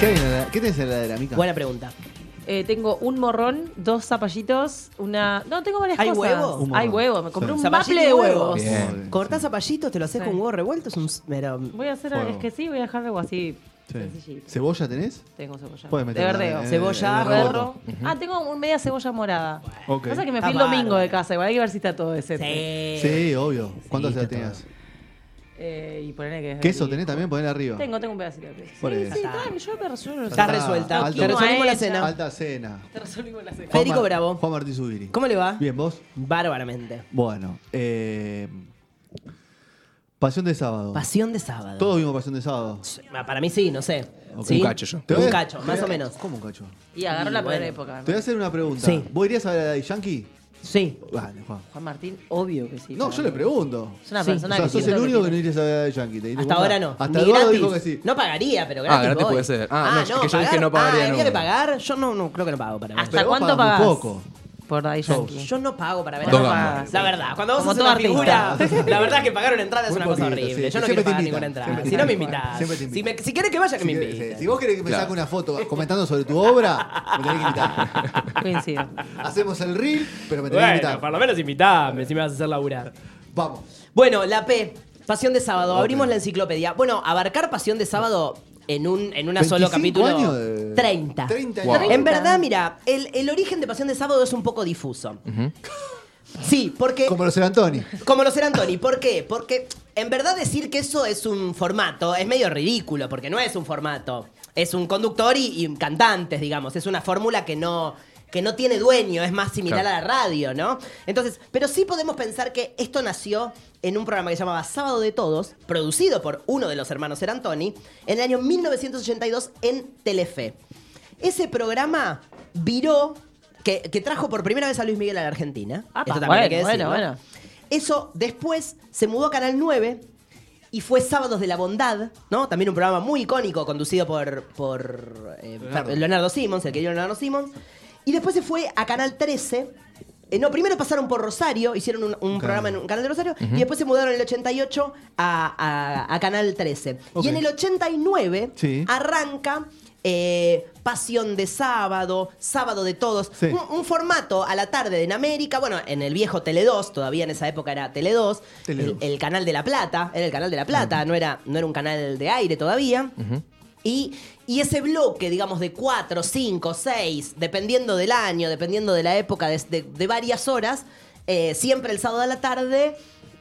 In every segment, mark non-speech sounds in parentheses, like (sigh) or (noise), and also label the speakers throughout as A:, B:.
A: ¿Qué, hay en la- qué tenés en la heladera, Mica?
B: Buena pregunta.
C: Eh, tengo un morrón, dos zapallitos, una. No, tengo varias
B: ¿Hay
C: cosas.
B: huevo?
A: Un
C: Hay
A: morrón.
C: huevo, me compré
A: Sí.
C: un
B: Zapallito
C: maple de
B: y
C: huevos.
D: Bien.
B: Cortás zapallitos, te lo haces
C: Sí.
B: con huevo revuelto, es un... Pero,
C: Voy a hacer,
A: Fuego.
C: es que sí, voy a dejar algo así.
A: Sí.
C: sencillito.
A: ¿Cebolla tenés?
C: Tengo cebolla.
A: Puedes
C: de
A: meterla
C: verdeo.
A: en-
B: Cebolla,
A: en el
B: berro.
A: reboto.
C: Ah, tengo un media cebolla morada.
A: Ok.
C: Pasa que me
B: Está
C: fui el domingo
B: bárbaro.
C: de casa, igual hay que ver si está todo ese.
B: Sí.
A: Sí, obvio. ¿Cuántas
B: está
A: ya tenías?
C: Eh, y ponerle que es
A: ¿Queso
C: rico.
A: tenés también? Poner arriba.
C: Tengo, tengo un pedacito de queso.
A: Por
C: Sí,
A: eso.
C: sí,
B: Está.
C: tranqui, yo me resuelvo.
B: Está
A: Está
B: resuelta.
A: alto.
B: Te resolvimos la cena.
A: Alta cena.
C: Te resolvimos la cena.
A: Juan
B: Federico
A: Mar-
B: Bravo.
A: Juan Martín Zubiri.
B: ¿Cómo le va?
A: Bien, ¿vos?
B: Bárbaramente.
A: Bueno. Eh, Pasión de sábado.
B: Pasión de sábado.
A: Todos vimos Pasión de sábado.
B: Ah, Para mí sí, no sé.
A: Ok.
B: ¿Sí?
D: Un cacho yo.
A: Te voy
B: Un
A: a-
B: cacho,
A: te
B: más
A: voy a-
B: o menos.
A: ¿Cómo un cacho?
C: Y agarró la
B: bueno.
C: primera época.
A: Te voy a hacer una pregunta.
B: Sí.
A: ¿Vos irías a ver a Daddy Yankee?
B: Sí.
A: Vale, Juan.
C: Juan Martín, obvio que sí.
A: No, yo le pregunto.
C: Es una
B: Sí.
A: O
C: persona
A: sea,
C: que
A: sos el
C: siento
A: único que no irías a a Daddy Yankee. ¿te diste
B: Hasta
A: cuenta?
B: ahora no.
A: Hasta
B: Ni
A: Eduardo
B: gratis.
A: dijo que sí.
B: No pagaría, pero gratis.
D: gratis
B: voy.
D: puede ser. Ah, no, es que yo dije no pagaría
B: Ah, ¿habría que pagar? Yo no, no creo que no pago para ver.
C: ¿Hasta
A: Pero vos
C: cuánto
A: pagas muy
C: pagás?
A: poco.
C: Por Daddy Yankee.
B: Yo no pago para ver nada.
D: gambas.
B: La verdad, cuando vos
C: Como
B: haces
C: todo
B: una figura,
C: artista. (laughs)
B: la verdad que pagar una entrada es
A: Muy
B: una cosa
A: poquito,
B: horrible.
A: sí.
B: Yo no
A: Siempre
B: quiero
A: te
B: pagar
A: invitan,
B: ninguna entrada.
A: siempre te
B: Si no me
A: invitan.
B: invitas.
A: Siempre te
B: Si,
A: invitan.
B: me- si querés que vaya, que me
A: Si,
B: invite.
A: si- vos querés que me
D: Claro.
A: saque una foto comentando sobre tu obra, me tenés que invitar. (laughs)
C: Coincido.
A: Hacemos el reel, pero me tenés que invitar.
B: lo menos invitame si me vas a hacer laburar.
A: Vamos.
B: Bueno, la P, Pasión de Sábado. Abrimos la enciclopedia. Bueno, abarcar Pasión de Sábado en un en una
A: 25
B: solo capítulo.
A: años de-
B: 30.
A: 30
D: Wow.
A: años.
B: En verdad, mira, el, el origen de Pasión de Sábado es un poco difuso. Sí, porque.
A: Como los Serantoni.
B: Como los Serantoni. ¿Por qué? Porque en verdad decir que eso es un formato es medio ridículo, porque no es un formato. Es un conductor y, y cantantes, digamos. Es una fórmula que no, que no tiene dueño, es más similar
D: Claro.
B: a la radio, ¿no? Entonces, pero sí podemos pensar que esto nació en un programa que se llamaba Sábado de Todos, producido por uno de los hermanos Serantoni, en el año 1982 en Telefe. Ese programa viró, que, que trajo por primera vez a Luis Miguel a la Argentina.
C: Apa,
B: Esto también hay
C: bueno,
B: que
C: bueno, bueno.
B: Eso después se mudó a Canal 9 y fue Sábados de la Bondad, ¿no? También un programa muy icónico conducido por, por eh,
A: Leonardo.
B: Leonardo. Simmons, el querido Leonardo Simmons. Y después se fue a Canal 13. Eh, no, primero pasaron por Rosario, hicieron un, un programa en un canal de Rosario, y después se mudaron en el 88 a, a- a Canal 13.
A: Ok.
B: Y en el 89
A: Sí.
B: arranca eh, Pasión de Sábado, Sábado de Todos,
A: Sí.
B: un, un formato a la tarde en América, bueno, en el viejo Tele 2, todavía en esa época era Tele 2,
A: Tele
B: el,
A: 2.
B: el canal de La Plata, era el canal de La Plata, no, era, no era un canal de aire todavía. Y, ese bloque, digamos, de 4, 5, 6, dependiendo del año, dependiendo de la época, de, de- de varias horas, eh, siempre el sábado a la tarde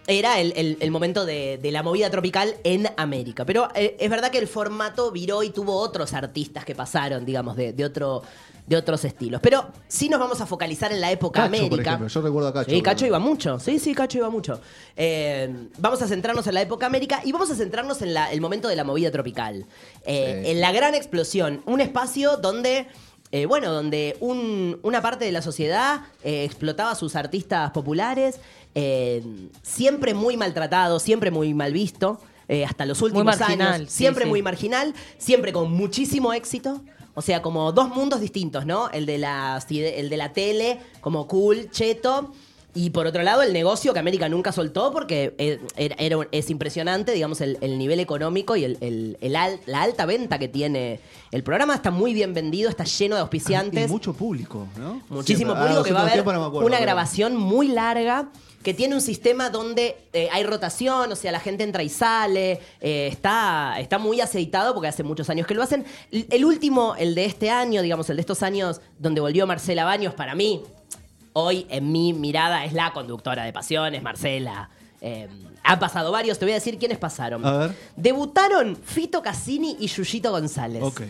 B: era el, el- el momento de, de la movida tropical en América. Pero eh, es verdad que el formato viró y tuvo otros artistas que pasaron, digamos, de, de otro, de otros estilos. Pero sí nos vamos a focalizar en la época
A: Cacho, por
B: América.
A: ejemplo. Yo recuerdo a Cacho.
B: Sí, Cacho iba mucho. Sí, sí, Cacho iba mucho. Eh, vamos a centrarnos en la época América y vamos a centrarnos en la- el momento de la movida tropical. Eh,
D: Sí.
B: En la gran explosión. Un espacio donde. Eh, bueno, donde un- una parte de la sociedad eh, explotaba a sus artistas populares, eh, siempre muy maltratado, siempre muy mal visto, hasta los últimos
C: marginal,
B: años, siempre
C: sí.
B: muy marginal, siempre con muchísimo éxito. O sea, como dos mundos distintos, ¿no? El de la, el de la tele, como cool, cheto. Y por otro lado, el negocio que América nunca soltó porque eh, era, era un- es impresionante, digamos, el, el nivel económico y el, el- el al- la alta venta que tiene. El programa está muy bien vendido, está lleno de
A: Y
B: auspiciantes.
A: mucho público, ¿no?
B: Muchísimo
A: Siempre. Ah,
B: público que va a haber
A: no acuerdo,
B: una
A: pero-
B: grabación muy larga que tiene un sistema donde eh, hay rotación, o sea, la gente entra y sale, eh, está, está muy aceitado porque hace muchos años que lo hacen. El último, el de este año, digamos, el de estos años donde volvió Marcela Baños, para mí, hoy en mi mirada es la conductora de Pasiones, Marcela. Eh, han pasado varios, te voy a decir quiénes pasaron.
A: A ver.
B: Debutaron Fito Cassini y Yuyito González.
A: Ok.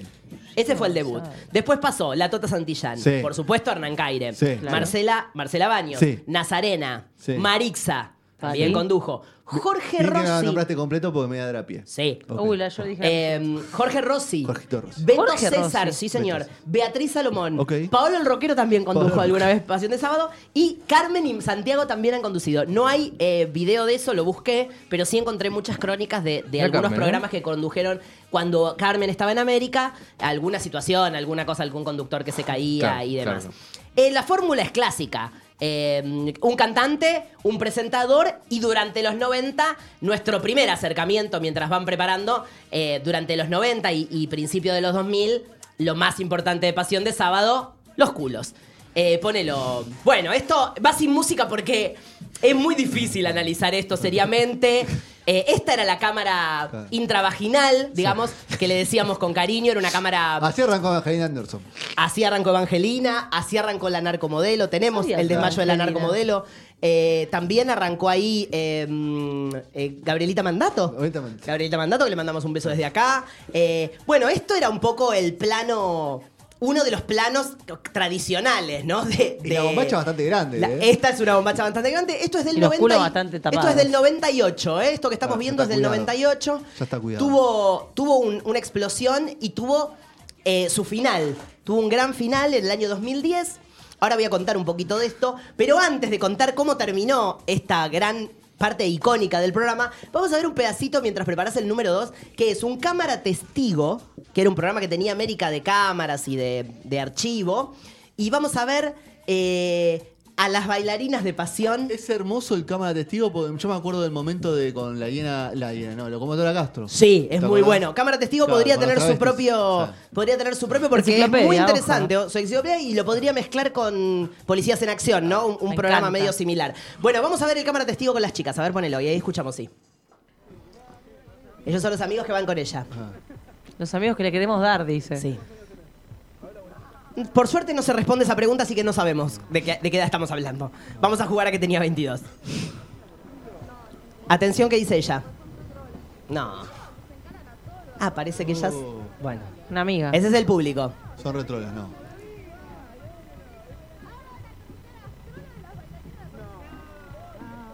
B: Ese fue el debut. Después pasó La Tota Santillán.
A: Sí.
B: Por supuesto, Hernán Caire.
A: Sí.
B: Marcela, Marcela Baños.
A: Sí.
B: Nazarena.
A: Sí.
B: Marixa. También
C: Sí.
B: condujo. Jorge
A: Bien que me
B: Rossi.
A: nombraste completo porque me da de a pie.
B: Sí.
A: Ok.
C: Uy, la yo dije.
B: Eh, Jorge Rossi.
A: Jorgito Rossi.
B: Beto
C: Jorge
B: César,
C: Rossi.
B: sí señor.
A: Beto.
B: Beatriz Salomón. Paolo el Roquero también condujo
A: Paolo
B: alguna vez Pasión de Sábado. Y Carmen y Santiago también han conducido. No hay eh, video de eso, lo busqué, pero sí encontré muchas crónicas de, algunos
D: Carmen, ¿eh?
B: programas que condujeron cuando Carmen estaba en América. Alguna situación, alguna cosa, algún conductor que se caía
D: Claro,
B: y demás.
D: claro.
B: Eh, la fórmula es clásica. Eh, un cantante, un presentador y durante los 90, nuestro primer acercamiento mientras van preparando, eh, durante los 90 y, y principio de los 2000, lo más importante de Pasión de Sábado, los culos. Eh, ponelo. Bueno, esto va sin música porque es muy difícil analizar esto seriamente. Eh, esta era la cámara
A: Claro.
B: intravaginal, digamos, que le decíamos con cariño, era una cámara
A: Así arrancó Angelina Anderson.
B: Así arrancó Evangelina, así arrancó la narcomodelo. Tenemos el desmayo de la
C: Evangelina.
B: narcomodelo. Eh, también arrancó ahí eh, mm, eh, Gabrielita Mandato.
A: Gabrielita Mandato.
B: Gabrielita Mandato, que le mandamos un beso desde acá. Eh, bueno, esto era un poco el plano. Uno de los planos tradicionales, ¿no? De,
A: Y la
B: de-
A: bombacha bastante grande,
B: la-
A: ¿eh?
B: Esta es una bombacha bastante grande. Esto es del
C: Y los
B: 90
C: culos
B: y-
C: bastante
B: Esto es del 98, ¿eh? Esto que estamos
A: Ah,
B: viendo es del
A: cuidado.
B: 98.
A: Ya está cuidado.
B: Tuvo, tuvo un- una explosión y tuvo eh, su final. Tuvo un gran final en el año 2010. Ahora voy a contar un poquito de esto. Pero antes de contar cómo terminó esta gran parte icónica del programa, vamos a ver un pedacito mientras preparas el número 2, que es un cámara testigo, que era un programa que tenía América de cámaras y de, de archivo. Y vamos a ver eh, a las bailarinas de pasión.
A: Es hermoso el cámara testigo porque yo me acuerdo del momento de con la hiena, la hiena, no, locomotora Castro.
B: Sí, es
A: ¿Te
B: muy
A: acordás?
B: bueno. Cámara Testigo
A: Claro,
B: podría tener su propio. Podría tener su propio porque es muy
C: ojo.
B: interesante. o- Su enciclopedia y lo podría mezclar con Policías en Acción, ¿no? Un, un
C: Me
B: programa
C: encanta.
B: medio similar. Bueno, vamos a ver el cámara testigo con las chicas. A ver, ponelo. Y ahí escuchamos, sí. Ellos son los amigos que van con ella.
C: Los amigos que le queremos dar, dice.
B: Sí. Por suerte no se responde esa pregunta, así que no sabemos de qué, de qué edad estamos hablando. Vamos a jugar a que tenía 22. Atención, ¿qué dice ella? No. Ah, parece que ella es...
A: Oh.
B: Bueno.
C: Una amiga.
B: Ese es el público.
A: Son retrolas, no.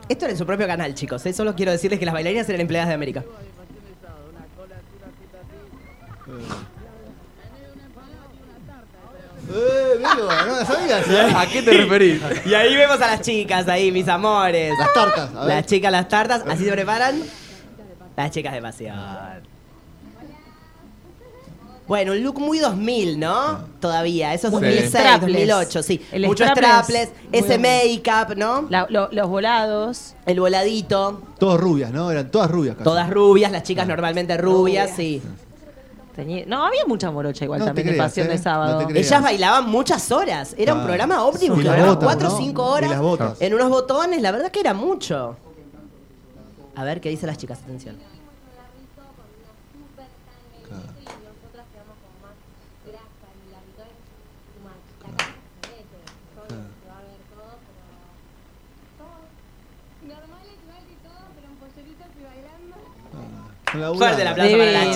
B: Esto era en su propio canal, chicos. ¿eh? Solo quiero decirles que las bailarinas eran empleadas de América.
A: ¡Eh, Velo! ¿No sabías? eh?
D: ¿A qué te referís? (laughs)
B: Y ahí vemos a las chicas, ahí, mis amores.
A: Las tartas, a ver.
B: Las chicas, las tartas. ¿Así se preparan? Las chicas de pasión. Bueno, un look muy 2000, ¿no? Todavía. Eso es
D: Sí.
B: 2006,
C: Strapless.
B: 2008, sí.
C: El
B: Muchos
C: strapless,
B: strapless,
C: muy
B: ese
C: 2000.
B: make-up, ¿no?
C: La- lo- los volados.
B: El voladito.
A: Todas rubias, ¿no? Eran todas rubias casi.
B: Todas rubias, las chicas normalmente rubias,
C: Rubias.
B: sí.
C: Tenía- no, había mucha morocha igual
A: No te
C: también de
A: creas,
C: Pasión
A: ¿eh?
C: de
A: No
C: Sábado.
A: te creas.
B: Ellas bailaban muchas horas. Era un
A: Ah.
B: programa óptimo,
A: Y
B: que
A: las
B: duraba
A: botas,
B: cuatro o
A: ¿no?
B: cinco
A: Y
B: horas.
A: las botas.
B: En unos botones, la verdad que era mucho. A ver qué dicen las chicas, atención. Fuerte el aplauso para
C: divina,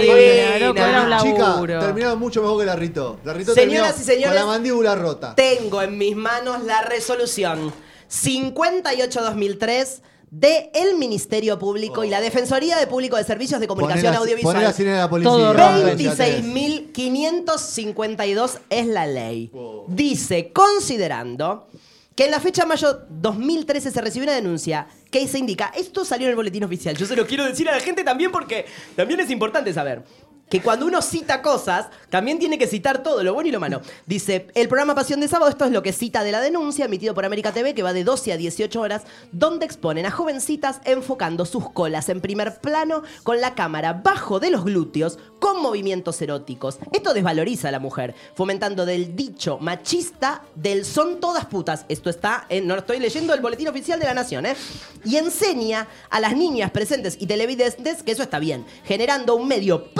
C: divina. loco, era un
A: Chica, terminaron mucho mejor que la Rito. La Rito
B: Señoras y señores,
A: con la mandíbula rota.
B: Tengo en mis manos la resolución 58-2003 de el Ministerio Público y la Defensoría de Público de Servicios de Comunicación
A: Poné la-
B: Audiovisual.
A: poné la la policía.
C: Todo
A: a ver
C: rompe.
A: si la tenés.
B: 26.552 es la ley. Dice, considerando que en la fecha mayo 2013 se recibió una denuncia que se indica, esto salió en el boletín oficial, yo se lo quiero decir a la gente también porque también es importante saber. Que cuando uno cita cosas, también tiene que citar todo, lo bueno y lo malo. Dice, el programa Pasión de Sábado, esto es lo que cita de la denuncia, emitido por América TV, que va de 12 a 18 horas, donde exponen a jovencitas enfocando sus colas en primer plano, con la cámara bajo de los glúteos, con movimientos eróticos. Esto desvaloriza a la mujer, fomentando del dicho machista del son todas putas. Esto está, en, no estoy leyendo el boletín oficial de la Nación, ¿eh? Y enseña a las niñas presentes y televidentes que eso está bien, generando un medio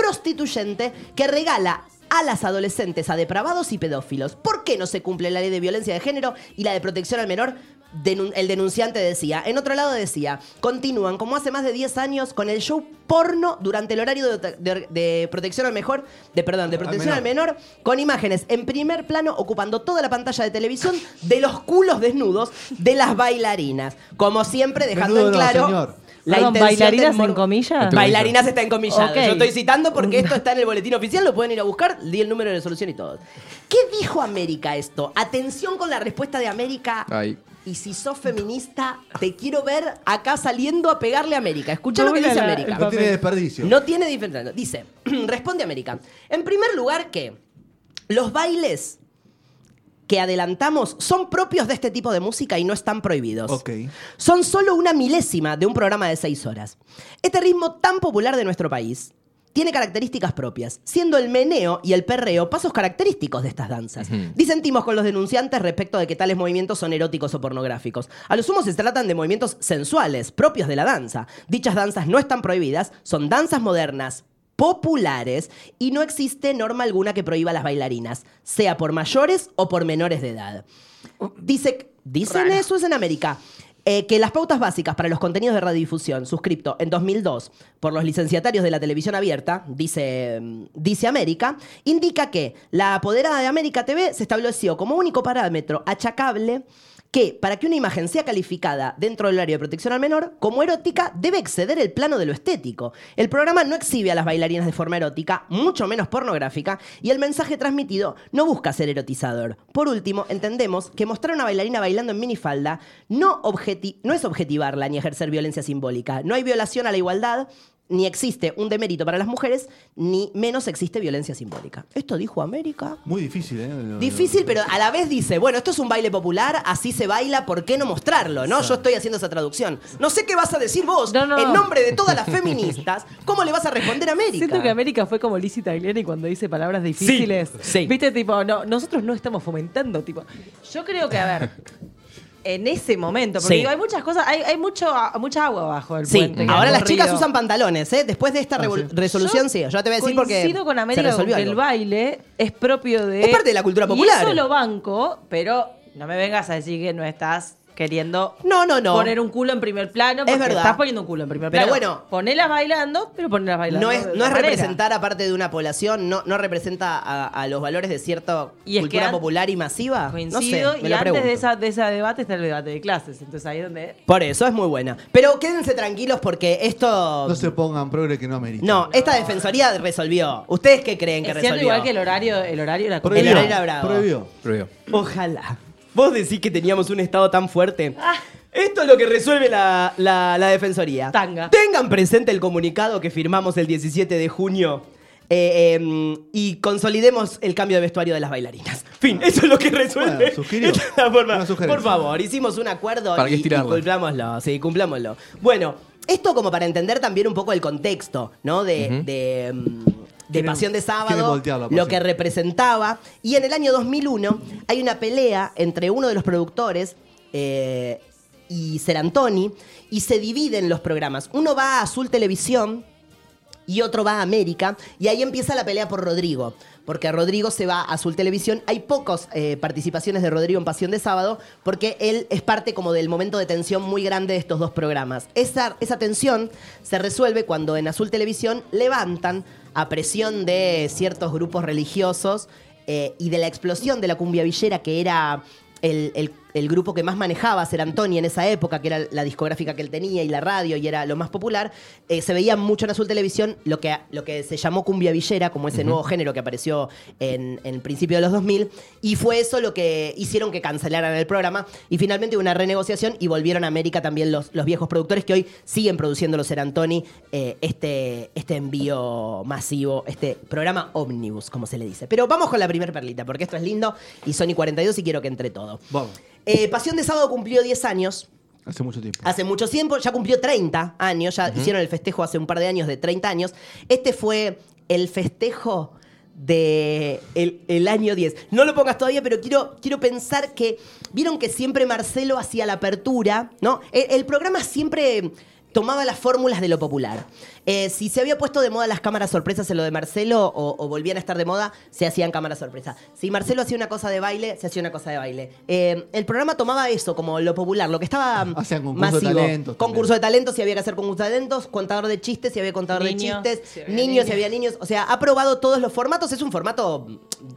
B: que regala a las adolescentes a depravados y pedófilos. ¿Por qué no se cumple la ley de violencia de género y la de protección al menor? denun- el denunciante decía. En otro lado decía, continúan como hace más de 10 años con el show porno durante el horario de, de- de protección al mejor, de perdón, de protección al menor, con imágenes en primer plano ocupando toda la pantalla de televisión de los culos desnudos de las bailarinas. Como siempre, dejando en claro. La
C: Perdón, ¿bailarinas en comillas?
B: Bailarinas está en comillas. Yo estoy citando porque esto está en el boletín oficial, lo pueden ir a buscar, di el número de resolución y todo. ¿Qué dijo América esto? Atención con la respuesta de América.
D: Ay.
B: Y si sos feminista, te quiero ver acá saliendo a pegarle a América. Escucha lo que dice
C: la-
B: América.
A: No tiene desperdicio.
B: No tiene diferencia. Dice, (clears throat) responde América. En primer lugar que los bailes que adelantamos son propios de este tipo de música y no están prohibidos. Son solo una milésima de un programa de seis horas. Este ritmo tan popular de nuestro país tiene características propias, siendo el meneo y el perreo pasos característicos de estas danzas. Disentimos con los denunciantes respecto de que tales movimientos son eróticos o pornográficos. A lo sumo se tratan de movimientos sensuales, propios de la danza. Dichas danzas no están prohibidas, son danzas modernas populares y no existe norma alguna que prohíba a las bailarinas, sea por mayores o por menores de edad. Dice, dicen eso es en América. eh, que las pautas básicas para los contenidos de radiodifusión, suscripto en 2002 por los licenciatarios de la televisión abierta, dice, mm, dice América, indica que la apoderada de América TV se estableció como único parámetro achacable que para que una imagen sea calificada dentro del horario de protección al menor como erótica debe exceder el plano de lo estético. El programa no exhibe a las bailarinas de forma erótica, mucho menos pornográfica, y el mensaje transmitido no busca ser erotizador. Por último, entendemos que mostrar a una bailarina bailando en minifalda no es objetivarla ni ejercer violencia simbólica. No hay violación a la igualdad, ni existe un demérito para las mujeres, ni menos existe violencia simbólica. Esto dijo América.
A: Muy difícil, ¿eh?
B: Difícil, pero a la vez dice, bueno, esto es un baile popular, así se baila, ¿por qué no mostrarlo? ¿No? Yo estoy haciendo esa traducción. No sé qué vas a decir vos,
C: No, no,
B: en
C: no.
B: nombre de todas las feministas, ¿cómo le vas a responder a América?
C: Siento que América fue como Lizzie Tagliani cuando dice palabras difíciles.
B: sí.
C: Viste, tipo, no, nosotros no estamos fomentando, tipo. Yo creo que, a ver, en ese momento, porque
B: Sí.
C: digo, hay muchas cosas, hay, hay mucho, mucha agua bajo el
B: Sí,
C: puente. que
B: ahora las chicas usan pantalones, ¿eh? Después de esta revol- resolución, sí. Yo te voy a decir porque
C: Coincido con
B: se
C: América
B: resolvió
C: con que el
B: algo.
C: baile es propio de...
B: Es parte de la cultura
C: Y
B: popular.
C: eso lo banco, pero no me vengas a decir que no estás queriendo
B: No, no, no.
C: poner un culo en primer plano porque
B: verdad.
C: estás poniendo un culo en primer
B: Pero
C: plano.
B: bueno.
C: Ponelas bailando, pero ponelas bailando
B: No es, no es
C: manera.
B: representar a parte de una población, no, no representa a, a los valores de cierta
C: Y es
B: cultura popular y masiva.
C: Coincido,
B: no sé, me
C: y
B: lo
C: antes
B: pregunto.
C: de, esa, de ese debate está el debate de clases. Entonces ahí es donde.
B: Por eso es muy buena. Pero quédense tranquilos porque esto.
A: No se pongan progre que no amerita.
B: No, esta defensoría resolvió. ¿Ustedes qué creen que
C: Es
B: resolvió?
C: igual que el horario, el horario era
A: Prohibió.
B: El horario era bravo.
A: Prohibió.
D: Prohibió.
B: Ojalá. Vos decís que teníamos un estado tan fuerte.
C: Ah.
B: Esto es lo que resuelve la, la- la defensoría.
C: Tanga.
B: Tengan presente el comunicado que firmamos el 17 de junio. eh, em, y consolidemos el cambio de vestuario de las bailarinas. Fin, eso es lo que resuelve.
A: Bueno, sugirió.
B: Esta es la forma.
A: Una sugerencia.
B: Por favor, hicimos un acuerdo
D: ¿Para
B: y, y cumplámoslo. Sí, cumplámoslo. Bueno, esto como para entender también un poco el contexto, ¿no? De, de, de Pasión de Sábado, lo que representaba. Y en el año 2001 hay una pelea entre uno de los productores eh, y Serantoni y se dividen los programas. Uno va a Azul Televisión y otro va a América y ahí empieza la pelea por Rodrigo. Porque Rodrigo se va a Azul Televisión. Hay pocas participaciones de Rodrigo en Pasión de Sábado porque él es parte como del momento de tensión muy grande de estos dos programas. Esa, esa tensión se resuelve cuando en Azul Televisión levantan a presión de ciertos grupos religiosos eh, y de la explosión de la cumbia villera que era el, el- el grupo que más manejaba Ser Antoni en esa época, que era la discográfica que él tenía y la radio y era lo más popular, eh, se veía mucho en Azul Televisión lo que, lo que se llamó cumbia villera, como ese nuevo género que apareció en, en el principio de los 2000, y fue eso lo que hicieron que cancelaran el programa y finalmente hubo una renegociación y volvieron a América también los, los viejos productores que hoy siguen produciendo los Ser Antoni eh, este, este envío masivo, este programa Omnibus, como se le dice. Pero vamos con la primera perlita, porque esto es lindo y Sony 42 y quiero que entre todo.
A: Vamos.
B: Eh, Pasión de Sábado cumplió 10 años.
A: Hace mucho tiempo.
B: Hace mucho tiempo, ya cumplió 30 años, ya hicieron el festejo hace un par de años de 30 años. Este fue el festejo de el, el año 10. No lo pongas todavía, pero quiero, quiero pensar que, vieron que siempre Marcelo hacía la apertura, ¿no? El, el programa siempre tomaba las fórmulas de lo popular. Eh, si se había puesto de moda las cámaras sorpresas en lo de Marcelo o, o volvían a estar de moda, se hacían cámaras sorpresa. Si Marcelo hacía una cosa de baile, se hacía una cosa de baile. Eh, el programa tomaba eso como lo popular, lo que estaba
A: Hacían concurso de
B: masivo.
A: talentos
B: Concurso de talentos, si había que hacer concurso de talentos, contador de chistes, si había contador
C: Niños,
B: de chistes,
C: si había
B: niños,
C: niños.
B: si había niños. O sea, ha probado todos los formatos. Es un formato,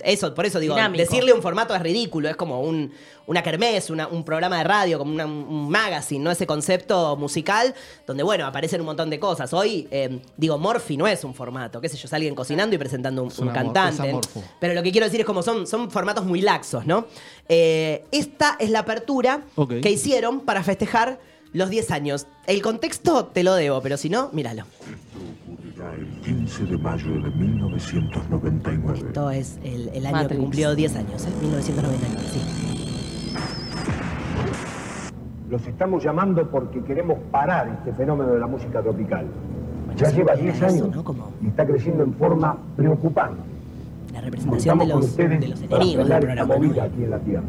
B: eso, por eso digo,
C: Dinámico.
B: decirle un formato es ridículo. Es como un, una kermés, una- un programa de radio, como una- un magazine, ¿no? Ese concepto musical donde, bueno, aparecen un montón de cosas. Hoy, eh, digo, Morphy no es un formato, qué sé yo, es alguien cocinando y presentando un,
A: Es
B: un cantante. Pero lo que quiero decir es como son, son formatos muy laxos, ¿no? Eh, esta es la apertura que hicieron para festejar los 10 años. El contexto te lo debo, pero si no, míralo.
D: ocurrirá el 15 de mayo de 1999.
B: Esto es el, el año que
C: Matrix.
B: cumplió 10 años, ¿eh? 1999, sí.
E: Los estamos llamando porque queremos parar este fenómeno de la música tropical. Ya lleva
B: era
E: 10
B: eso,
E: años
B: ¿no? Como
E: y está creciendo en forma preocupante.
B: la representación de los, de los enemigos del programa.
E: aquí en la Tierra.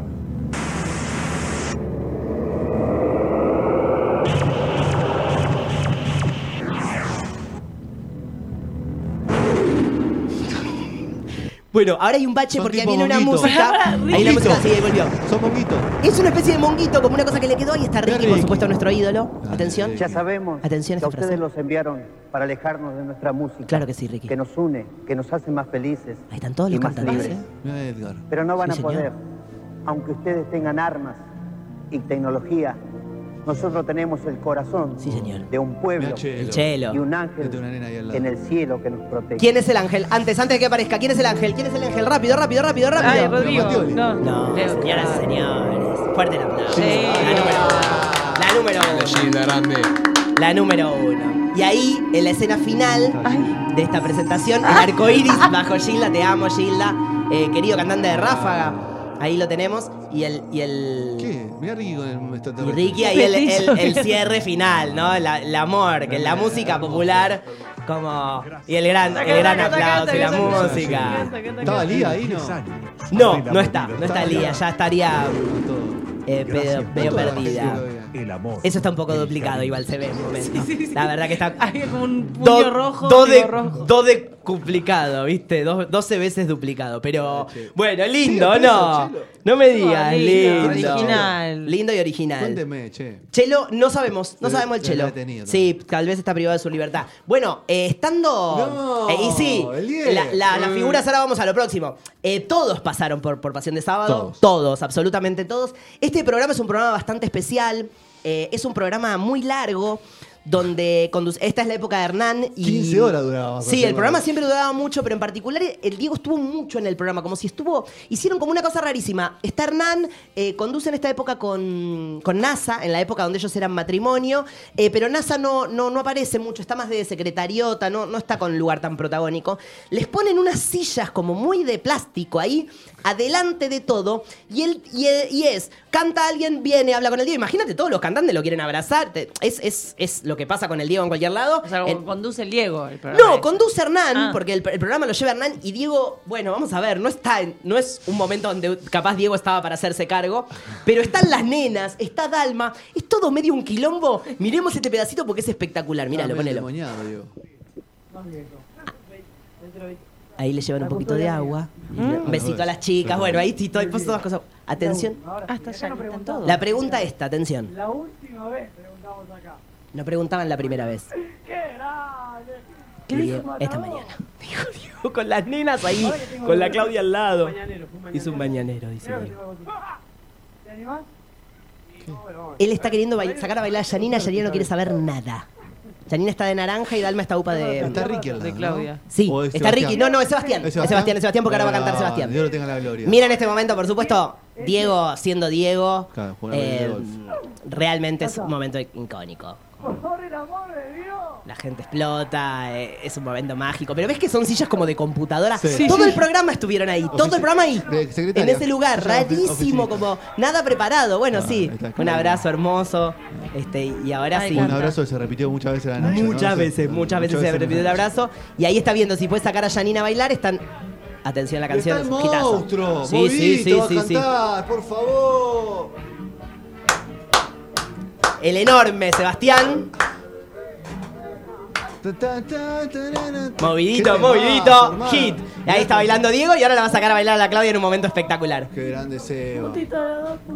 B: Bueno, ahora hay un bache
A: Son
B: porque
A: tipo
B: viene una
A: monguito.
B: música. (laughs) Hay una
A: Monguito.
B: música, sí, ahí volvió.
A: Son poquitos.
B: Es una especie de monguito, como una cosa que le quedó. Ahí está Ricky, por
A: Ricky.
B: supuesto, nuestro ídolo.
A: Dale,
B: Atención.
A: Ricky.
F: Ya sabemos
B: Atención a
F: que
B: esta
F: a ustedes
B: frase.
F: los enviaron para alejarnos de nuestra música.
B: Claro que sí, Ricky.
F: Que nos une, que nos hace más felices.
B: Ahí están todos
F: y
B: los
F: más
B: cantantes.
F: libres.
B: ¿eh?
A: Mira Edgar.
F: Pero no van
B: Sí,
F: a poder.
B: señor.
F: Aunque ustedes tengan armas y tecnología, nosotros tenemos el corazón
B: Sí, señor.
F: de un pueblo.
B: El Chelo.
F: y un ángel
A: Mete una nena ahí al lado.
F: en el cielo que nos protege.
B: ¿Quién es el ángel? Antes, antes de que aparezca, ¿quién es el ángel? ¿Quién es el ángel? Rápido, rápido, rápido, rápido.
C: Ay, Rodrigo. No,
B: No, señoras y señores. Fuerte el aplauso.
C: Sí.
B: La número uno. La número uno.
G: Gilda grande.
B: La número uno. Y ahí, en la escena final
C: Ay.
B: de esta presentación, el arco iris bajo Gilda. Te amo, Gilda. Eh, querido cantante de Ráfaga. Ahí lo tenemos. Y el. Y el
A: ¿Qué? Mira Ricky con el
B: Y. Ricky ahí el, el- el cierre final, ¿no? La- el amor, que en la música popular, como. Y el gran, el gran aplauso y la música.
A: ¿Estaba Lía ahí, no?
B: No, no está, no está Lía, ya estaría eh,
A: gente
B: perdida.
D: El amor.
B: Eso está un poco duplicado, igual se ve en un momento. La verdad que está. (laughs)
C: Hay como un puño
B: do-
C: rojo.
B: do de,
C: rojo.
B: do de duplicado, ¿viste? Dos- 12 veces duplicado. Pero
A: che.
B: bueno, lindo, ¿no?
A: Chelo.
B: No me digas,
C: lindo,
B: lindo.
C: original.
B: Lindo y original.
A: Cuénteme, che.
B: Chelo, no sabemos, no sabemos el Chelo. Sí, tal vez está privado de su libertad. Bueno, eh, estando.
A: No,
B: eh, y sí, la, la- las figuras, ahora vamos a lo próximo. Eh, todos pasaron por, por Pasión de Sábado.
A: Todos.
B: absolutamente todos. Este programa es un programa bastante especial. Eh, es un programa muy largo. Donde conduce. Esta es la época de Hernán. Y,
A: 15 horas duraba,
B: Sí, el programa siempre duraba mucho, pero en particular el Diego estuvo mucho en el programa, como si estuvo. Hicieron como una cosa rarísima. Está Hernán, eh, conduce en esta época con, con NASA, en la época donde ellos eran matrimonio, eh, pero NASA no, no, no aparece mucho, está más de secretariota, no, no está con un lugar tan protagónico. Les ponen unas sillas como muy de plástico ahí, adelante de todo, y, él, y, y es, canta alguien, viene, habla con el Diego. Imagínate, todos los cantantes lo quieren abrazar. Es, es, es lo que pasa con el Diego en cualquier lado.
C: O sea, conduce el Diego el programa.
B: no,
C: ese.
B: conduce Hernán,
C: Ah.
B: porque el, el programa lo lleva Hernán y Diego, bueno, vamos a ver, no está en- no es un momento donde capaz Diego estaba para hacerse cargo, pero están las nenas, está Dalma, es todo medio un quilombo. Miremos este pedacito porque es espectacular, míralo,
A: medio
B: ponelo.
A: digo.
B: Ahí le llevan un poquito de agua. Un besito a las chicas, bueno, ahí sí, todo- pues todas cosas. Atención.
C: Ah, están todos.
B: La pregunta esta, atención.
H: La última vez preguntamos acá.
B: No preguntaban la primera vez.
H: ¡Qué grande!
B: ¿Qué dijo? Esta mañana. (laughs) Dijo Diego con las nenas ahí, con la Claudia al lado.
H: Mañanero, fue un mañanero.
B: Hizo un mañanero, dice
H: así. ¿Te animás?
B: Él está queriendo bail- sacar a bailar a Yanina, Yanina no quiere saber nada. Yanina está de naranja y Dalma está upa de.
A: Está Ricky al lado,
C: De
A: ¿no?
C: Claudia.
B: Sí,
A: ¿O es
B: está Ricky. No, no, es Sebastián. Es Sebastián, es Sebastián porque ahora va a cantar Sebastián.
A: Dios lo tenga en la gloria.
B: Mira en este momento, por supuesto, Diego siendo Diego.
A: Claro,
B: eh, realmente es un momento icónico.
H: Por el amor de Dios.
B: La gente explota, eh, es un momento mágico. Pero ves que son sillas como de computadora.
A: Sí.
B: Todo
A: sí.
B: el programa estuvieron ahí, todo el programa ahí. En ese lugar, rarísimo, como nada preparado. Bueno,
A: Ah,
B: sí, un abrazo hermoso. Este, y ahora
C: Ay,
B: sí.
A: Un abrazo que se repitió muchas veces la noche. ¿no?
B: Muchas veces, muchas veces se repitió el abrazo. Y ahí está viendo si puede sacar a Janina a bailar. Están. Atención a la canción.
A: Está el
B: es un hitazo.
A: monstruo.
B: Sí,
A: Movito,
B: sí, sí, sí, sí.
A: cantar, por favor.
B: El enorme Sebastián. Movidito, movidito, hit. Y ahí está bailando Diego y ahora la va a sacar a bailar a la Claudia en un momento espectacular.
A: Qué grande Seba.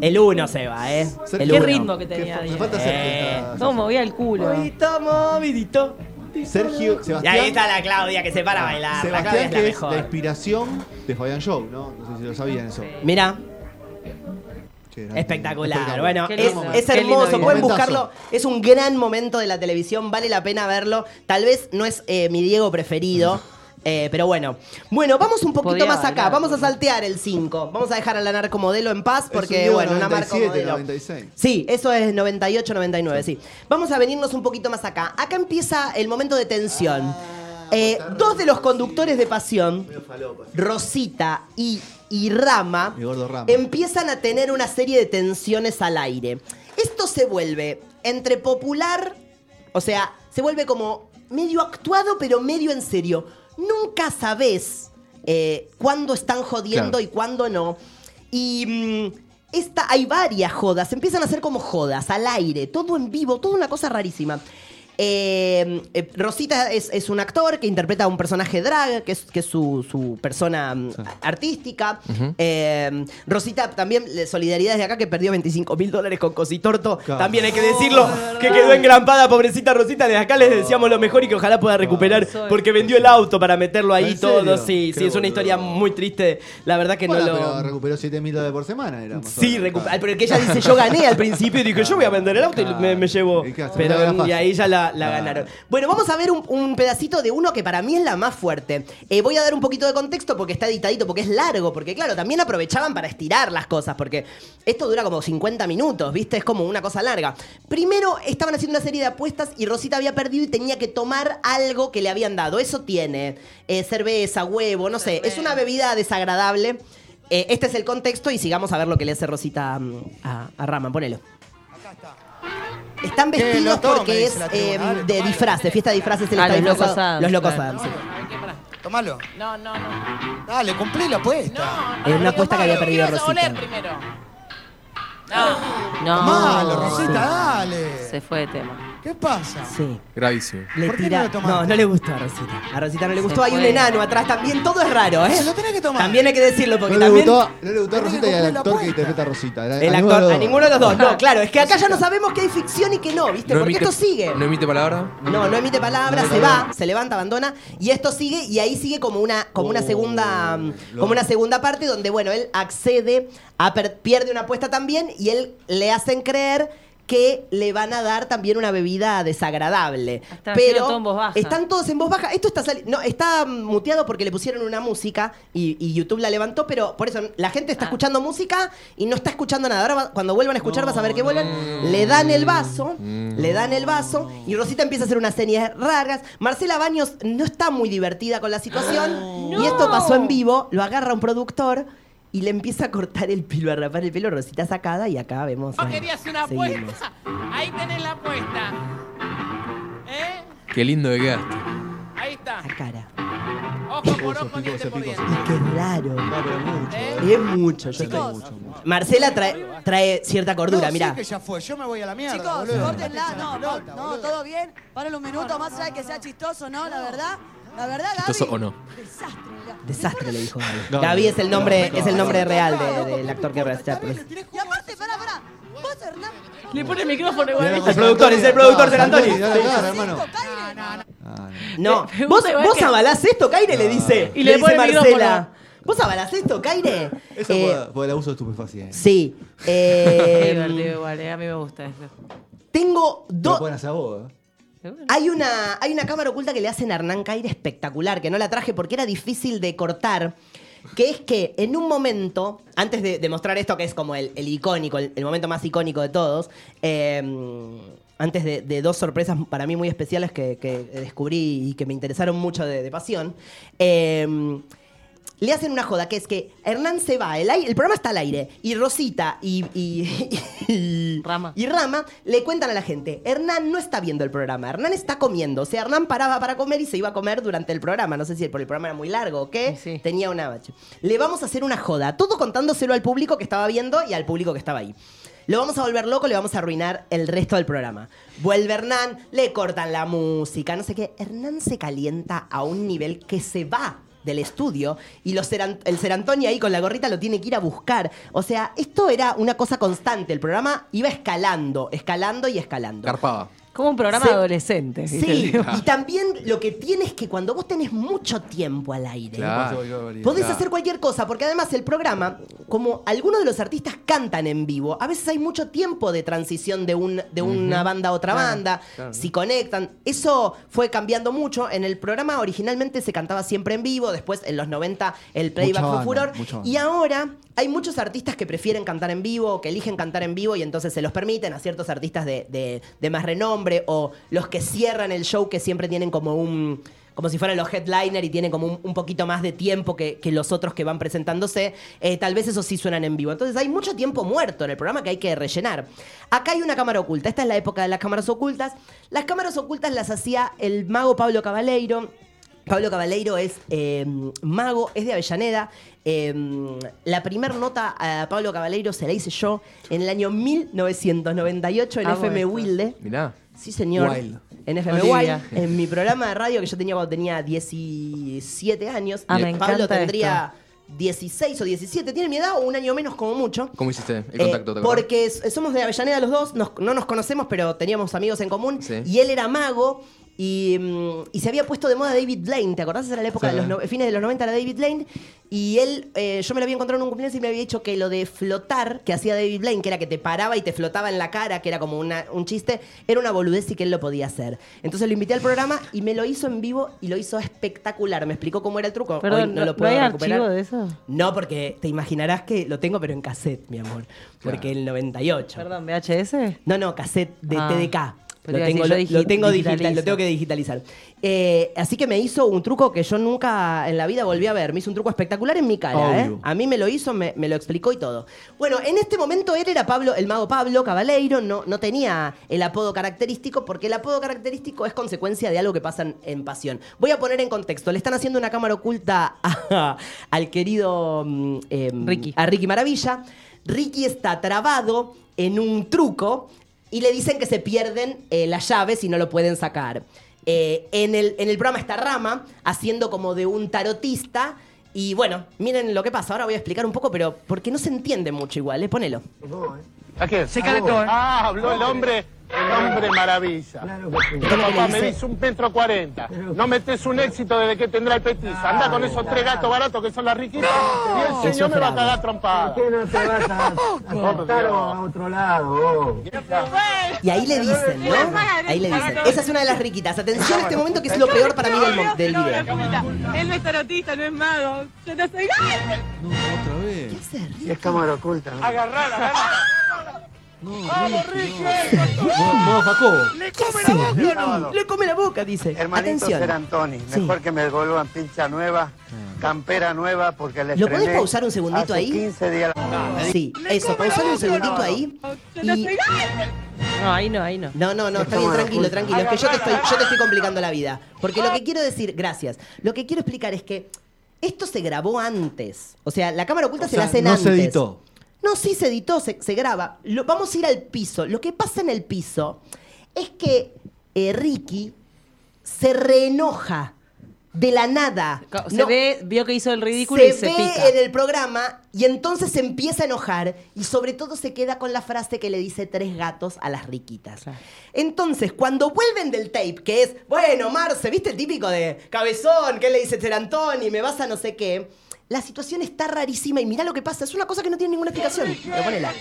B: El uno se va, ¿eh? El
C: Qué
B: uno.
C: ritmo que tenía. Diego.
A: falta Sergio.
B: Eh.
C: ¿Cómo movía el culo?
B: Movidito, movidito.
A: Sergio,
B: Y
A: Sebastián.
B: ahí está la Claudia que se para a bailar. La Claudia
A: Sebastián,
B: es la
A: que es la
B: mejor.
A: inspiración de Fabián Show, ¿no? No sé si lo sabían eso.
B: Mira, Espectacular. Bueno,
C: Qué
B: es,
C: lindo.
B: es
C: Qué lindo
B: hermoso,
C: video.
B: pueden
A: Momentazo.
B: buscarlo. Es un gran momento de la televisión, vale la pena verlo. Tal vez no es eh, mi Diego preferido. eh, pero bueno, bueno, vamos un poquito
C: Podía
B: más acá,
C: bailar,
B: vamos a saltear el 5. Vamos a dejar a la narcomodelo en paz
A: Es
B: porque,
A: un Diego
B: bueno, una marca
A: 97,
B: modelo.
A: 96.
B: Sí, eso es 98, 99, sí. Vamos a venirnos un poquito más acá. Acá empieza el momento de tensión. Eh, dos de los conductores de Pasión, Rosita y, y Rama, empiezan a tener una serie de tensiones al aire. Esto se vuelve entre popular, o sea, se vuelve como medio actuado, pero medio en serio. Nunca sabes eh, cuándo están jodiendo
A: Claro.
B: y cuándo no. Y mm, esta, hay varias jodas, empiezan a ser como jodas, al aire, todo en vivo, toda una cosa rarísima. Eh, eh, Rosita es, es un actor que interpreta a un personaje drag, que es, que es su, su persona mm, artística. Eh, Rosita también, solidaridad desde acá, que perdió 25 mil dólares con Cositorto.
A: Claro.
B: También hay que decirlo, que quedó engrampada, pobrecita Rosita. Desde acá les deseamos lo mejor y que ojalá pueda recuperar, porque vendió el auto para meterlo ahí
A: ¿En
B: todo. Sí, es una
A: boludo.
B: historia muy triste. La verdad que
A: Bueno,
B: no
A: pero
B: lo...
A: recuperó 7 mil dólares por semana. Era más o
B: Sí, recu- ah, pero que ella dice, yo gané al principio y dije, yo voy a vender el auto y me, me llevo. Pero y ahí ya la, la
A: Ah.
B: ganaron. Bueno, vamos a ver un, un pedacito de uno que para mí es la más fuerte. Eh, voy a dar un poquito de contexto porque está editadito, porque es largo, porque claro, también aprovechaban para estirar las cosas, porque esto dura como 50 minutos, ¿viste? Es como una cosa larga. Primero estaban haciendo una serie de apuestas y Rosita había perdido y tenía que tomar algo que le habían dado. Eso tiene eh, cerveza, huevo, no sé. Es una bebida desagradable. Eh, este es el contexto y sigamos a ver lo que le hace Rosita mm, a, a Rama. Ponelo. Están vestidos
H: tome,
B: porque es eh,
H: Dale,
B: de
H: tomalo,
B: disfraz, de fiesta de disfraces. él
C: Ah,
B: está
C: los
B: disfrazado.
C: Locos Adams,
B: Los locos
C: claro.
B: Adams, sí.
H: Tomalo.
G: No, no, no.
H: Dale, cumplí la apuesta.
G: No,
B: Era una apuesta que había perdido Rosita.
G: oler primero. No.
C: No.
H: Tomalo, Rosita,
B: Sí.
H: dale.
C: Se fue de tema.
H: ¿Qué pasa?
B: Sí.
I: Gravísimo.
B: Le
H: ¿Por qué
B: tira.
H: no lo tomaste?
B: no, no le gustó a Rosita. A Rosita no le
C: Se
B: gustó. Hay un
C: fue.
B: enano atrás también. Todo es raro, ¿eh?
H: Se lo tenés que tomar.
B: También hay que decirlo porque
A: No le,
B: también.
A: gustó, no le gustó a
H: Tenés
A: Rosita y al
H: la
A: actor que
H: apuesta.
A: interpreta a Rosita.
B: El
A: a ninguno
B: actor,
A: de los
B: a
A: dos.
B: ninguno de los dos. No, claro, es que acá ya no sabemos que hay ficción y que no, ¿viste? Porque
I: emite,
B: esto sigue.
I: ¿No emite palabra?
B: No, no emite palabras, se va, se levanta, abandona y esto sigue y ahí sigue como una como una
A: Oh,
B: segunda mm,
A: lo-
B: como una segunda parte donde bueno, él accede a per- pierde una apuesta también y él le hacen creer que le van a dar también una bebida desagradable.
C: Están
B: pero
C: todo en voz baja.
B: están todos en voz baja. Esto está no, está mm, muteado porque le pusieron una música y, y YouTube la levantó, pero por eso la gente está
C: Ah.
B: escuchando música y no está escuchando nada. Ahora va- cuando vuelvan a escuchar vas a ver que vuelvan, le dan el vaso, le dan el vaso y Rosita empieza a hacer unas señas raras. Marcela Baños no está muy divertida con la situación y esto pasó en vivo, lo agarra un productor y le empieza a cortar el pelo, a rapar el pelo, Rosita sacada y acá vemos.
G: ¿Vos
B: eh,
G: querías una apuesta? Ahí tenés la apuesta. ¿Eh?
I: Qué lindo que quedaste.
G: Ahí está.
B: La cara.
G: Ojo por ojo, diente
A: picoso,
G: por
A: picoso.
G: diente.
B: Qué raro.
A: No, pero mucho.
G: ¿Eh?
B: Es mucho, yo
A: Mucho,
B: creo.
A: mucho, mucho.
B: Marcela trae, trae cierta cordura,
H: no,
B: mirá.
H: Sí que ya fue, yo me voy a la mierda.
J: Chicos,
H: boludo.
J: córtenla, no, no, no, todo bien. Paren un minuto, más allá de que sea chistoso, ¿no? La verdad, la verdad, Gaby.
I: ¿Chistoso o no?
J: Desastre.
B: Desastre le dijo Gaby.
A: No,
B: Gaby
A: no,
B: es el
A: no,
B: nombre,
A: no,
B: es el
A: no,
B: nombre
A: no,
B: real de- del
H: no,
B: actor que
H: bien, le tiré
J: Y aparte, pará, pará. Vos, Hernán.
C: Le pone el micrófono igual.
B: El productor, es el productor del Antoni.
A: Dale, cara, hermano.
J: Cinco, Caire.
A: No.
B: No,
C: Me
B: vos,
C: gusta igual
B: vos
C: que-
B: avalás esto, Caire, le dice.
C: Y
B: le
C: le
B: dice
C: pone el
B: Marcela.
C: micrófono.
B: ¿Vos avalás esto, Caire?
A: Eso
B: Eh,
A: por, por el abuso de estupefacientes.
B: Sí. (laughs)
C: Qué
B: Eh,
C: divertido igual, eh, a mí me gusta eso.
B: tengo
A: Lo
B: dos.
A: pueden hacer a vos, ¿eh?
B: Hay una, hay una cámara oculta que le hacen a Hernán Caire espectacular, que no la traje porque era difícil de cortar. Que es que en un momento, antes de, mostrar esto que es como el, icónico, el, momento más icónico de todos, eh, antes de, dos sorpresas para mí muy especiales que, descubrí y que me interesaron mucho de, pasión, eh, le hacen una joda, que es que Hernán se va, el, ai- el programa está al aire, y Rosita y, y- (laughs) y-
C: Rama.
B: y Rama le cuentan a la gente, Hernán no está viendo el programa, Hernán está comiendo, o sea, Hernán paraba para comer y se iba a comer durante el programa, no sé si por el programa era muy largo o qué,
C: sí.
B: tenía una bache. Le vamos a hacer una joda, todo contándoselo al público que estaba viendo y al público que estaba ahí. Lo vamos a volver loco, le vamos a arruinar el resto del programa. Vuelve Hernán, le cortan la música, no sé qué. Hernán se calienta a un nivel que se va del estudio y los Seran- el Serantoni ahí con la gorrita lo tiene que ir a buscar. O sea, esto era una cosa constante. El programa iba escalando, escalando y escalando.
I: Garpaba.
C: Como un programa adolescentes. ¿viste?
B: Sí, y también lo que tiene es que cuando vos tenés mucho tiempo al aire,
I: Claro.
B: Podés hacer cualquier cosa, porque además el programa, como algunos de los artistas cantan en vivo, a veces hay mucho tiempo de transición de, un, de una banda a otra
I: Claro,
B: banda,
I: claro.
B: si conectan. Eso fue cambiando mucho. En el programa originalmente se cantaba siempre en vivo, después en los 90 el playback fue furor. Y ahora hay muchos artistas que prefieren cantar en vivo, que eligen cantar en vivo y entonces se los permiten a ciertos artistas de, de- de más renombre o los que cierran el show que siempre tienen como un como si fueran los headliner y tienen como un, un poquito más de tiempo que, que los otros que van presentándose, eh, tal vez esos sí suenan en vivo. Entonces hay mucho tiempo muerto en el programa que hay que rellenar. Acá hay una cámara oculta, esta es la época de las cámaras ocultas. Las cámaras ocultas las hacía el mago Pablo Cabaleiro, Pablo Cabaleiro es eh, mago, es de Avellaneda. Eh, la primera nota a Pablo Cabaleiro se la hice yo en el año 1998 en
C: Ah,
B: FM. Wilde.
I: Mirá.
B: Sí, señor.
A: Wild.
B: En FM
C: Olivia.
B: Wild, en mi programa de radio que yo tenía cuando tenía 17 años.
C: Ah, me
B: Pablo tendría 16 o 17, tiene mi edad o un año menos como mucho.
I: ¿Cómo hiciste el
B: Eh,
I: contacto? ¿te acordás?
B: porque somos de Avellaneda los dos, nos- no nos conocemos, pero teníamos amigos en común.
I: Sí.
B: Y él era mago y, mm, y se había puesto de moda David Blaine. ¿Te acordás? Era la época
A: Sí.
B: de los no- fines de los 90 era David Blaine. Y él, eh, yo me lo había encontrado en un cumpleaños y me había dicho que lo de flotar que hacía David Blaine, que era que te paraba y te flotaba en la cara, que era como una- un chiste, era una boludez y que él lo podía hacer. Entonces lo invité al programa y me lo hizo en vivo y lo hizo espectacular. Me explicó cómo era el truco. Hoy no,
C: ¿no,
B: lo
C: ¿no
B: puedo
C: hay
B: recuperar.
C: archivo de eso?
B: No, porque te imaginarás que lo tengo, pero en cassette, mi amor. Porque el 98.
C: Perdón, VHS.
B: No, no, cassette de
C: Ah.
B: TDK.
C: Pero
B: Lo tengo, lo, tengo digital,
C: digitalizo.
B: lo tengo que digitalizar. Eh, así que me hizo un truco que yo nunca en la vida volví a ver. Me hizo un truco espectacular en mi cara. ¿eh? A mí me lo hizo, me, me lo explicó y todo. Bueno, en este momento él era Pablo, el mago Pablo Cabaleiro, no, no tenía el apodo característico, porque el apodo característico es consecuencia de algo que pasa en, en pasión. Voy a poner en contexto. Le están haciendo una cámara oculta (laughs) a- al querido mm, em,
C: Ricky.
B: a Ricky Maravilla. Ricky está trabado en un truco y le dicen que se pierden eh, las llaves y no lo pueden sacar. Eh, en, el, en el programa está Rama haciendo como de un tarotista. Y bueno, miren lo que pasa. Ahora voy a explicar un poco, pero porque no se entiende mucho igual. ¿eh? Ponelo.
H: ¿A qué?
G: Se calentó, ¿eh?
H: Ah, habló el hombre, el hombre maravilla.
B: Lo que
H: Papá,
B: le
H: me
B: dice-
H: un metro cuarenta. No metes un éxito desde que tendrá el petizo. Anda con esos tres gatos baratos que son las riquitas y el señor me va a cagar trompada.
E: ¿Por qué no te vas a (laughs) a otro lado?
B: Y ahí le dicen, ¿no? Ahí le dicen. Esa es una de las riquitas. Atención a este momento que es lo peor para mí del, mo- del video.
G: Él no es tarotista, no es mago. Yo no soy
A: No, otra vez.
E: Y es cámara oculta. ¿no?
H: Agarrala, agarrala.
A: No, Ricky, no. Modo- Modo Jacobo.
B: ¿Qué hace? Le come la boca, dice.
F: Hermanito
B: Atención.
F: Serantoni,
B: Sí.
F: mejor que me devuelvan pincha nueva, campera nueva, porque le
B: ¿Lo podés
F: estrené
B: pausar un segundito
F: hace
B: ahí?
F: 15 días.
B: Sí, eso, pausalo un segundito ahí. Y-
C: No, ahí no, ahí no.
B: No, no, no, está bien, tranquilo, tranquilo. Es que yo te estoy, yo te estoy complicando la vida. Porque lo que quiero decir, gracias. Lo que quiero explicar es que esto se grabó antes. O sea, la cámara oculta
A: O
B: se la hacen
A: no
B: antes.
A: se editó.
B: No, sí se editó, se, se graba. Lo- vamos a ir al piso. Lo que pasa en el piso es que eh, Ricky se reenoja de la nada.
C: Se
B: No,
C: ve, vio que hizo el ridículo
B: se
C: y se
B: ve
C: pica.
B: en el programa y entonces se empieza a enojar y sobre todo se queda con la frase que le dice tres gatos a las riquitas.
C: Claro.
B: Entonces, cuando vuelven del tape, que es, bueno, Marce, ¿viste el típico de cabezón? que le dice Serantoni? Me vas a no sé qué. La situación está rarísima y mirá lo que pasa. Es una cosa que no tiene ninguna explicación. Pero ponela.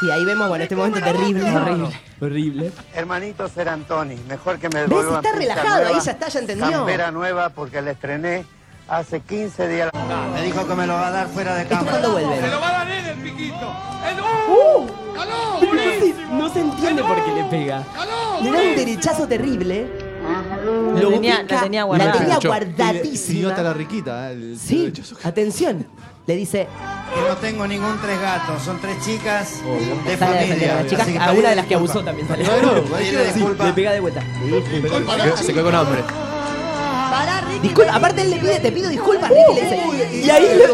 B: Sí, ahí vemos, bueno, este momento terrible. Horrible. Horrible.
F: Hermanito Serantoni, mejor que me
B: ¿Ves?
F: devuelvan
B: Está relajado,
F: nueva,
B: ahí ya está, ya entendió.
F: Campera nueva, porque le estrené hace 15 días.
K: Me dijo que me lo va a dar fuera de
B: Esto es
K: cámara.
B: cuando vuelven.
G: va a dar él el piquito. ¡El
B: ¡Uh! (laughs) No se, no se entiende por qué le pega. Le da un derechazo terrible.
C: La
B: Lo
C: tenía-
B: ubica,
C: la tenía
B: la
C: guardada.
B: guardadísima.
A: hasta la riquita. eh, el-
B: Sí,
A: el-
B: atención. Le dice,
K: Que no tengo ningún tres gatos, son tres chicas de
B: sale
K: familia.
B: a chicas, una de las que abusó también sale.
K: Disculpa.
B: le pega de vuelta.
I: Se quedó con hambre.
B: Disculpa, aparte él le pide, te pido disculpas, Ricky, le dice. Y ahí le-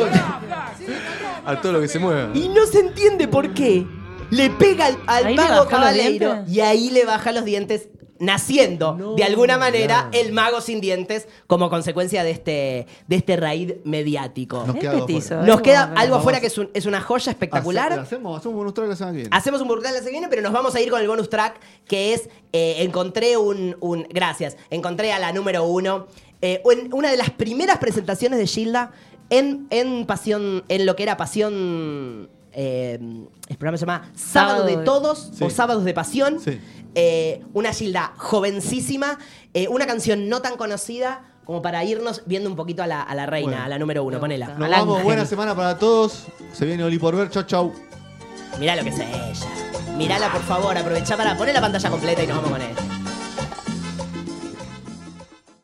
I: A todo lo que se mueva.
B: Y no se entiende por qué. le pega al, al
C: ¿Ahí le
B: mago
C: dientes?
B: y ahí le baja los dientes. Naciendo de alguna manera el mago sin dientes como consecuencia de este, de este raid mediático.
A: Nos queda algo
C: petizo.
B: Nos queda algo afuera que es, un- es una joya espectacular.
A: Hace- Hacemos, hacemos un bonus track la semana que viene.
B: Hacemos un brutal la semana que viene, pero nos vamos a ir con el bonus track que es eh, encontré un, un- gracias encontré a la número uno eh, en una de las primeras presentaciones de Gilda en, en pasión en lo que era pasión eh, el programa se llama Sábado,
C: Sábado
B: de
C: de-
B: Todos
A: Sí.
B: o Sábados de Pasión
A: Sí.
B: Eh, una Gilda jovencísima eh, una canción no tan conocida como para irnos viendo un poquito a la, a la reina,
A: Bueno.
B: a la número uno, ponela.
A: Nos
C: Al
A: vamos,
C: ángel.
A: buena semana para todos. Se viene Oli por ver. Chau, chau.
B: Mirá lo que es ella. Mirala, por favor, aprovechá para poner la pantalla completa y nos vamos con él.